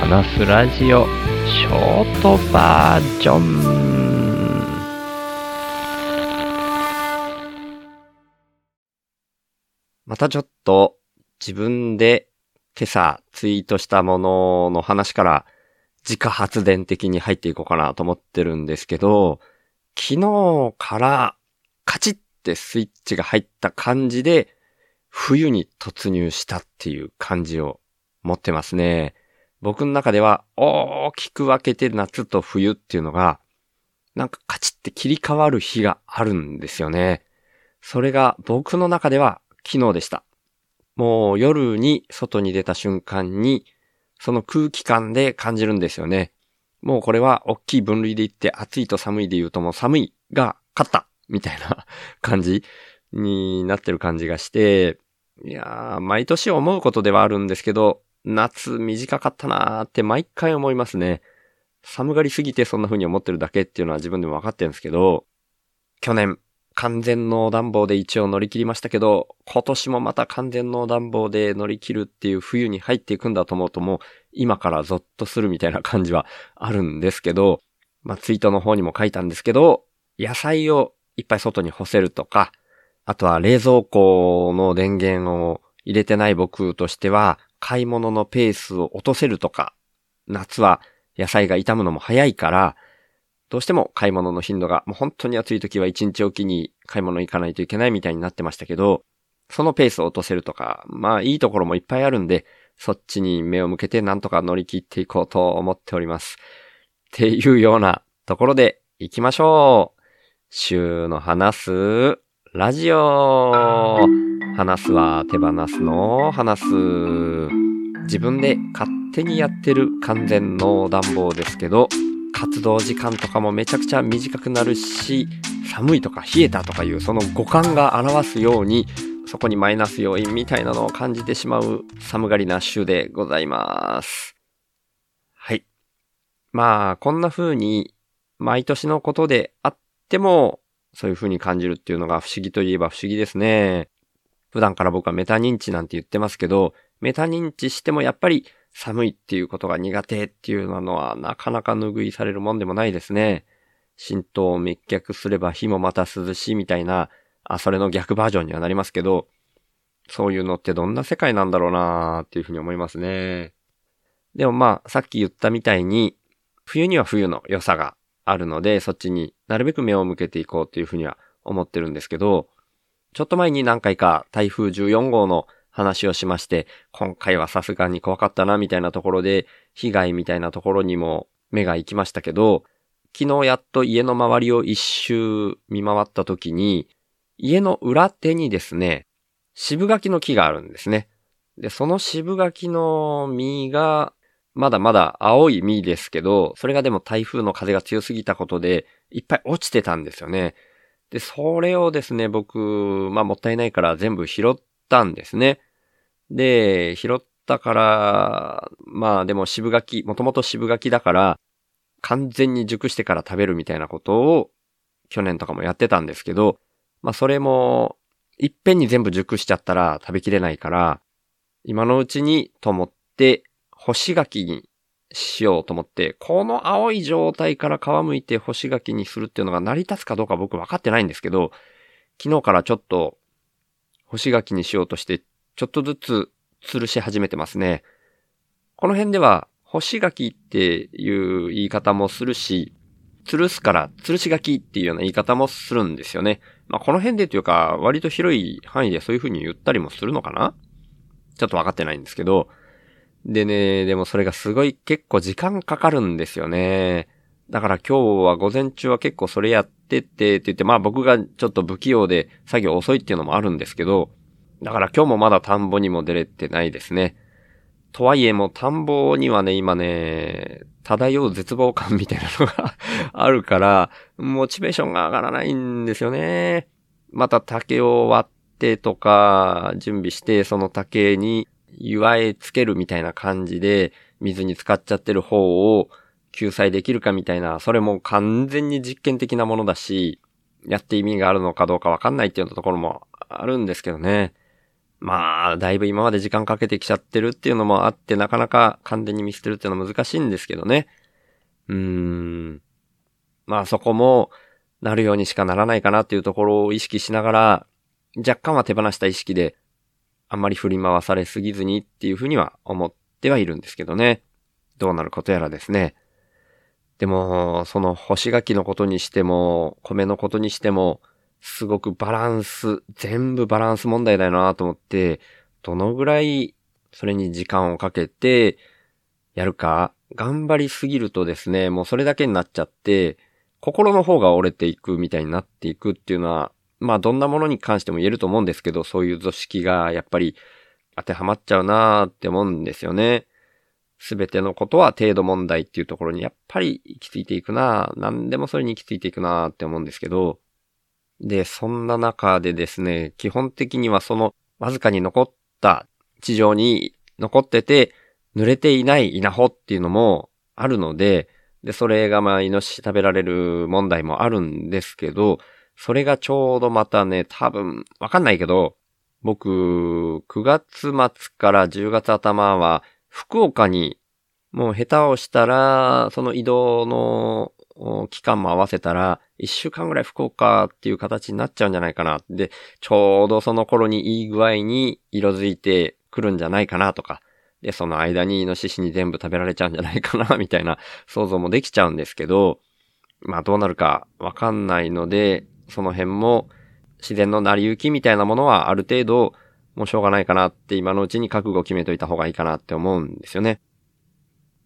話すラジオショートバージョンまたちょっと自分で今朝ツイートしたものの話から自家発電的に入っていこうかなと思ってるんですけど、昨日からカチッってスイッチが入った感じで冬に突入したっていう感じを持ってますね。僕の中では大きく分けて夏と冬っていうのが、なんかカチって切り替わる日があるんですよね。それが僕の中では昨日でした。もう夜に外に出た瞬間に、その空気感で感じるんですよね。もうこれは大きい分類で言って暑いと寒いで言うともう寒いが勝ったみたいな感じになってる感じがして、いやー、毎年思うことではあるんですけど、夏短かったなーって毎回思いますね。寒がりすぎてそんな風に思ってるだけっていうのは自分でも分かってるんですけど、去年完全農暖房で一応乗り切りましたけど、今年もまた完全農暖房で乗り切るっていう冬に入っていくんだと思うともう今からゾッとするみたいな感じはあるんですけど、まあツイートの方にも書いたんですけど、野菜をいっぱい外に干せるとか、あとは冷蔵庫の電源を入れてない僕としては、買い物のペースを落とせるとか、夏は野菜が傷むのも早いから、どうしても買い物の頻度が、もう本当に暑い時は一日おきに買い物行かないといけないみたいになってましたけど、そのペースを落とせるとか、まあいいところもいっぱいあるんで、そっちに目を向けてなんとか乗り切っていこうと思っております。っていうようなところで行きましょう。週の話すラジオ話すは手放すの？話す。自分で勝手にやってる完全の暖房ですけど、活動時間とかもめちゃくちゃ短くなるし、寒いとか冷えたとかいうその五感が表すように、そこにマイナス要因みたいなのを感じてしまう寒がりな週でございます。はい。まあ、こんな風に毎年のことであっても、そういう風に感じるっていうのが不思議といえば不思議ですね。普段から僕はメタ認知なんて言ってますけど、メタ認知してもやっぱり寒いっていうことが苦手っていうのはなかなか拭いされるもんでもないですね。浸透を滅却すれば火もまた涼しいみたいな、あ、それの逆バージョンにはなりますけど、そういうのってどんな世界なんだろうなーっていうふうに思いますね。でもまあ、さっき言ったみたいに、冬には冬の良さがあるので、そっちになるべく目を向けていこうっていうふうには思ってるんですけど、ちょっと前に何回か台風14号の話をしまして、今回はさすがに怖かったなみたいなところで、被害みたいなところにも目が行きましたけど、昨日やっと家の周りを一周見回った時に、家の裏手にですね、渋柿の木があるんですね。で、その渋柿の実が、まだまだ青い実ですけど、それがでも台風の風が強すぎたことで、いっぱい落ちてたんですよね。で、それをですね、僕、まあもったいないから全部拾ったんですね。で、拾ったから、まあでも渋柿、もともと渋柿だから、完全に熟してから食べるみたいなことを、去年とかもやってたんですけど、まあそれも、いっぺんに全部熟しちゃったら食べきれないから、今のうちにと思って、干し柿にしようと思って、この青い状態から皮むいて干し柿にするっていうのが成り立つかどうか僕分かってないんですけど、昨日からちょっと干し柿にしようとして、ちょっとずつ吊るし始めてますね。この辺では干し柿っていう言い方もするし、吊るすから吊るし柿っていうような言い方もするんですよね。まあこの辺でというか、割と広い範囲でそういう風に言ったりもするのかな？ちょっと分かってないんですけど、でね、でもそれがすごい結構時間かかるんですよね。だから今日は午前中は結構それやってってって言って、まあ僕がちょっと不器用で作業遅いっていうのもあるんですけど、だから今日もまだ田んぼにも出れてないですね。とはいえもう田んぼにはね、今ね、漂う絶望感みたいなのが あるから、モチベーションが上がらないんですよね。また竹を割ってとか、準備して、その竹に祝いつけるみたいな感じで、水に浸かっちゃってる方を救済できるかみたいな、それも完全に実験的なものだし、やって意味があるのかどうかわかんないっていうところもあるんですけどね。まあ、だいぶ今まで時間かけてきちゃってるっていうのもあって、なかなか完全に見捨てるっていうのは難しいんですけどね。うーん。まあそこも、なるようにしかならないかなっていうところを意識しながら、若干は手放した意識で、あんまり振り回されすぎずにっていうふうには思ってはいるんですけどね。どうなることやらですね。でも、その干し柿のことにしても、米のことにしても、すごくバランス、全部バランス問題だよなと思って、どのぐらいそれに時間をかけてやるか、頑張りすぎるとですね、もうそれだけになっちゃって、心の方が折れていくみたいになっていくっていうのは、まあどんなものに関しても言えると思うんですけど、そういう図式がやっぱり当てはまっちゃうなーって思うんですよね。すべてのことは程度問題っていうところにやっぱり行き着いていくなー何でもそれに行き着いていくなーって思うんですけど、で、そんな中でですね、基本的にはそのわずかに残った地上に残ってて濡れていない稲穂っていうのもあるので、で、それがまあイノシシ食べられる問題もあるんですけど、それがちょうどまたね、多分、わかんないけど、僕、9月末から10月頭は福岡に、もう下手をしたら、その移動の期間も合わせたら、一週間ぐらい福岡っていう形になっちゃうんじゃないかな。で、ちょうどその頃にいい具合に色づいてくるんじゃないかなとか。で、その間にイノシシに全部食べられちゃうんじゃないかな、みたいな想像もできちゃうんですけど、まあどうなるかわかんないので、その辺も自然の成り行きみたいなものはある程度もうしょうがないかなって今のうちに覚悟を決めといた方がいいかなって思うんですよね。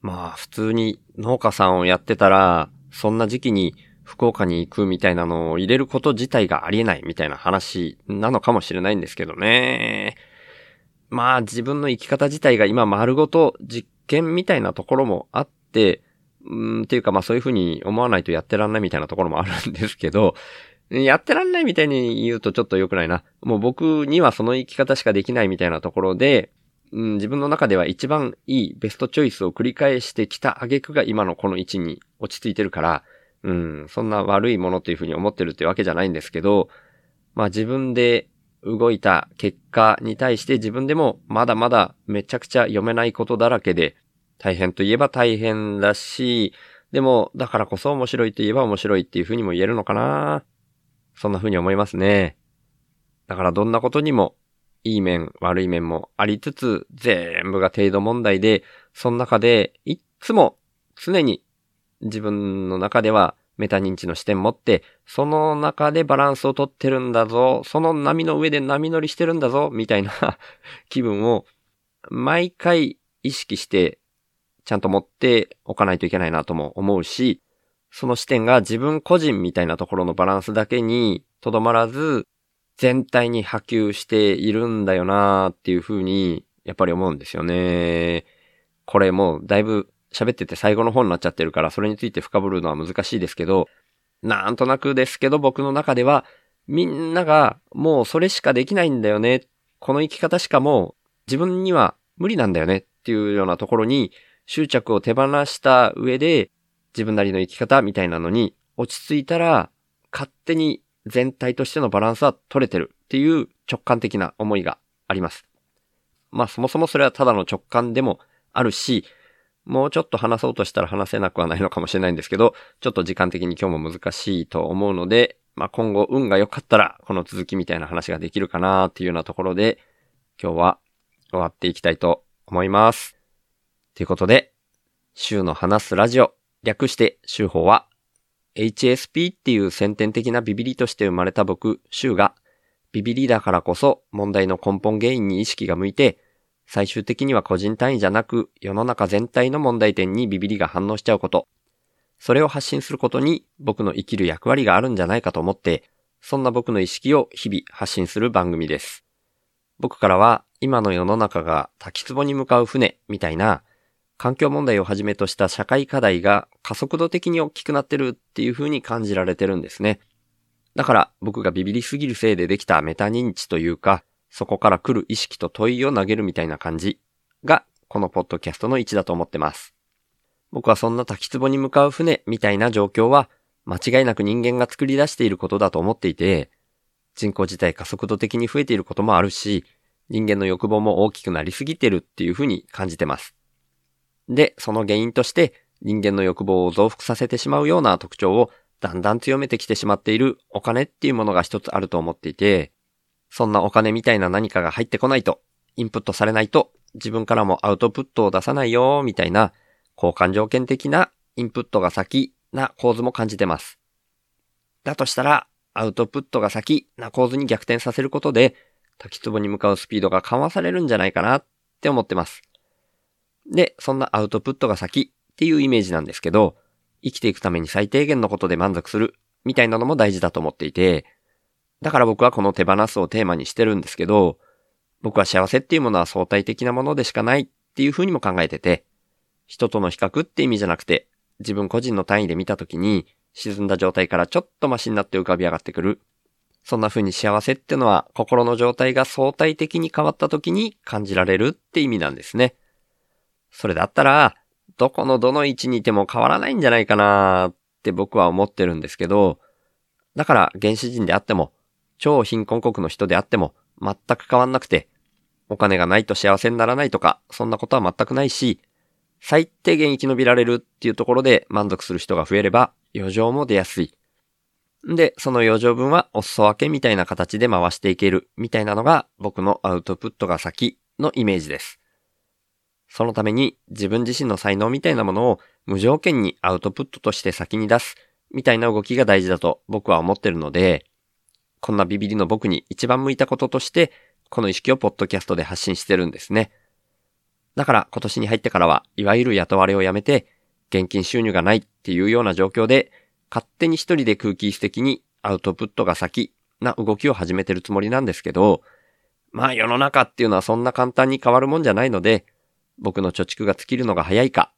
まあ普通に農家さんをやってたら、そんな時期に福岡に行くみたいなのを入れること自体がありえないみたいな話なのかもしれないんですけどね。まあ自分の生き方自体が今丸ごと実験みたいなところもあって、うん、っていうかまあそういうふうに思わないとやってらんないみたいなところもあるんですけど、やってらんないみたいに言うとちょっと良くないな。もう僕にはその生き方しかできないみたいなところで、うん、自分の中では一番いいベストチョイスを繰り返してきた挙句が今のこの位置に落ち着いてるから、うん、そんな悪いものというふうに思ってるってわけじゃないんですけど、まあ自分で動いた結果に対して自分でもまだまだめちゃくちゃ読めないことだらけで、大変といえば大変だし、でも、だからこそ面白いといえば面白いっていうふうにも言えるのかなそんな風に思いますね。だからどんなことにも、いい面、悪い面もありつつ、全部が程度問題で、その中で、いつも、常に、自分の中では、メタ認知の視点持って、その中でバランスをとってるんだぞ、その波の上で波乗りしてるんだぞ、みたいな 気分を、毎回意識して、ちゃんと持っておかないといけないなとも思うし、その視点が自分個人みたいなところのバランスだけにとどまらず、全体に波及しているんだよなーっていうふうに、やっぱり思うんですよね。これもうだいぶ喋ってて最後の方になっちゃってるから、それについて深掘るのは難しいですけど、なんとなくですけど僕の中では、みんながもうそれしかできないんだよね。この生き方しかもう自分には無理なんだよねっていうようなところに執着を手放した上で、自分なりの生き方みたいなのに落ち着いたら、勝手に全体としてのバランスは取れてるっていう直感的な思いがあります。まあそもそもそれはただの直感でもあるし、もうちょっと話そうとしたら話せなくはないのかもしれないんですけど、ちょっと時間的に今日も難しいと思うので、まあ今後運が良かったらこの続きみたいな話ができるかなっていうようなところで、今日は終わっていきたいと思います。ということで、週の話すラジオ略して週報は、HSP っていう先天的なビビリとして生まれた僕、週が、ビビリだからこそ問題の根本原因に意識が向いて、最終的には個人単位じゃなく世の中全体の問題点にビビリが反応しちゃうこと。それを発信することに僕の生きる役割があるんじゃないかと思って、そんな僕の意識を日々発信する番組です。僕からは今の世の中が滝壺に向かう船みたいな環境問題をはじめとした社会課題が加速度的に大きくなってるっていう風に感じられてるんですね。だから僕がビビりすぎるせいでできたメタ認知というか、そこから来る意識と問いを投げるみたいな感じが、このポッドキャストの位置だと思ってます。僕はそんな滝壺に向かう船みたいな状況は、間違いなく人間が作り出していることだと思っていて、人口自体加速度的に増えていることもあるし、人間の欲望も大きくなりすぎてるっていうふうに感じてます。で、その原因として人間の欲望を増幅させてしまうような特徴をだんだん強めてきてしまっているお金っていうものが一つあると思っていて、そんなお金みたいな何かが入ってこないと、インプットされないと自分からもアウトプットを出さないよ、みたいな交換条件的なインプットが先な構図も感じてます。だとしたら、アウトプットが先な構図に逆転させることで、滝壺に向かうスピードが緩和されるんじゃないかなって思ってます。で、そんなアウトプットが先っていうイメージなんですけど、生きていくために最低限のことで満足するみたいなのも大事だと思っていて、だから僕はこの手放すをテーマにしてるんですけど、僕は幸せっていうものは相対的なものでしかないっていうふうにも考えてて、人との比較って意味じゃなくて、自分個人の単位で見たときに、沈んだ状態からちょっとマシになって浮かび上がってくる。そんな風に幸せってのは心の状態が相対的に変わった時に感じられるって意味なんですね。それだったら、どこのどの位置にいても変わらないんじゃないかなって僕は思ってるんですけど、だから原始人であっても、超貧困国の人であっても全く変わんなくて、お金がないと幸せにならないとか、そんなことは全くないし、最低限生き延びられるっていうところで満足する人が増えれば、余剰も出やすい。んで、その余剰分はお裾分けみたいな形で回していけるみたいなのが僕のアウトプットが先のイメージです。そのために自分自身の才能みたいなものを無条件にアウトプットとして先に出すみたいな動きが大事だと僕は思ってるので、こんなビビリの僕に一番向いたこととして、この意識をポッドキャストで発信してるんですね。だから今年に入ってからは、いわゆる雇われをやめて、現金収入がないっていうような状況で、勝手に一人で空気質的にアウトプットが先な動きを始めてるつもりなんですけど、まあ世の中っていうのはそんな簡単に変わるもんじゃないので、僕の貯蓄が尽きるのが早いか、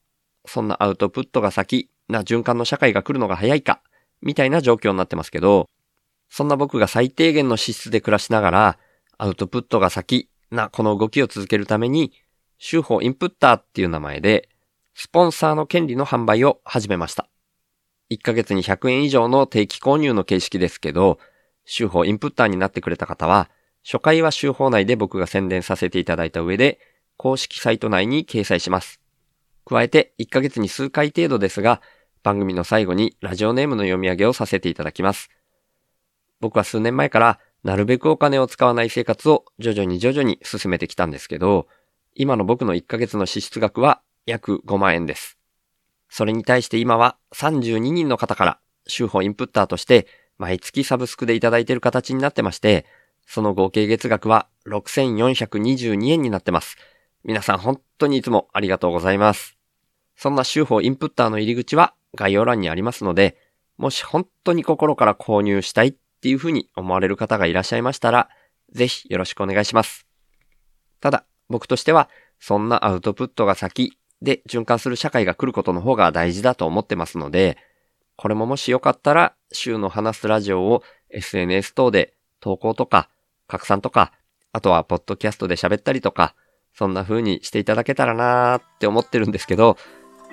そんなアウトプットが先な循環の社会が来るのが早いか、みたいな状況になってますけど、そんな僕が最低限の資質で暮らしながら、アウトプットが先なこの動きを続けるために、週報インプッターっていう名前で、スポンサーの権利の販売を始めました。1ヶ月に100円以上の定期購入の形式ですけど、週報インプッターになってくれた方は、初回は週報内で僕が宣伝させていただいた上で、公式サイト内に掲載します。加えて、1ヶ月に数回程度ですが、番組の最後にラジオネームの読み上げをさせていただきます。僕は数年前から、なるべくお金を使わない生活を徐々に徐々に進めてきたんですけど、今の僕の1ヶ月の支出額は約5万円です。それに対して今は32人の方から週報インプッターとして毎月サブスクでいただいている形になってまして、その合計月額は6422円になってます。皆さん本当にいつもありがとうございます。そんな週報インプッターの入り口は概要欄にありますので、もし本当に心から購入したいっていうふうに思われる方がいらっしゃいましたら、ぜひよろしくお願いします。ただ、僕としては、そんなアウトプットが先で循環する社会が来ることの方が大事だと思ってますので、これももしよかったら、週の話すラジオを SNS 等で投稿とか、拡散とか、あとはポッドキャストで喋ったりとか、そんな風にしていただけたらなーって思ってるんですけど、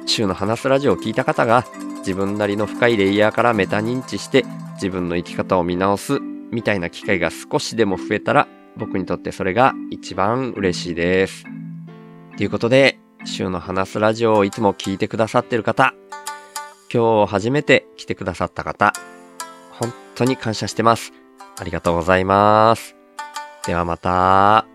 週の話すラジオを聞いた方が自分なりの深いレイヤーからメタ認知して自分の生き方を見直すみたいな機会が少しでも増えたら僕にとってそれが一番嬉しいです。ということで、週の話すラジオをいつも聞いてくださってる方、今日初めて来てくださった方、本当に感謝してます。ありがとうございます。ではまた。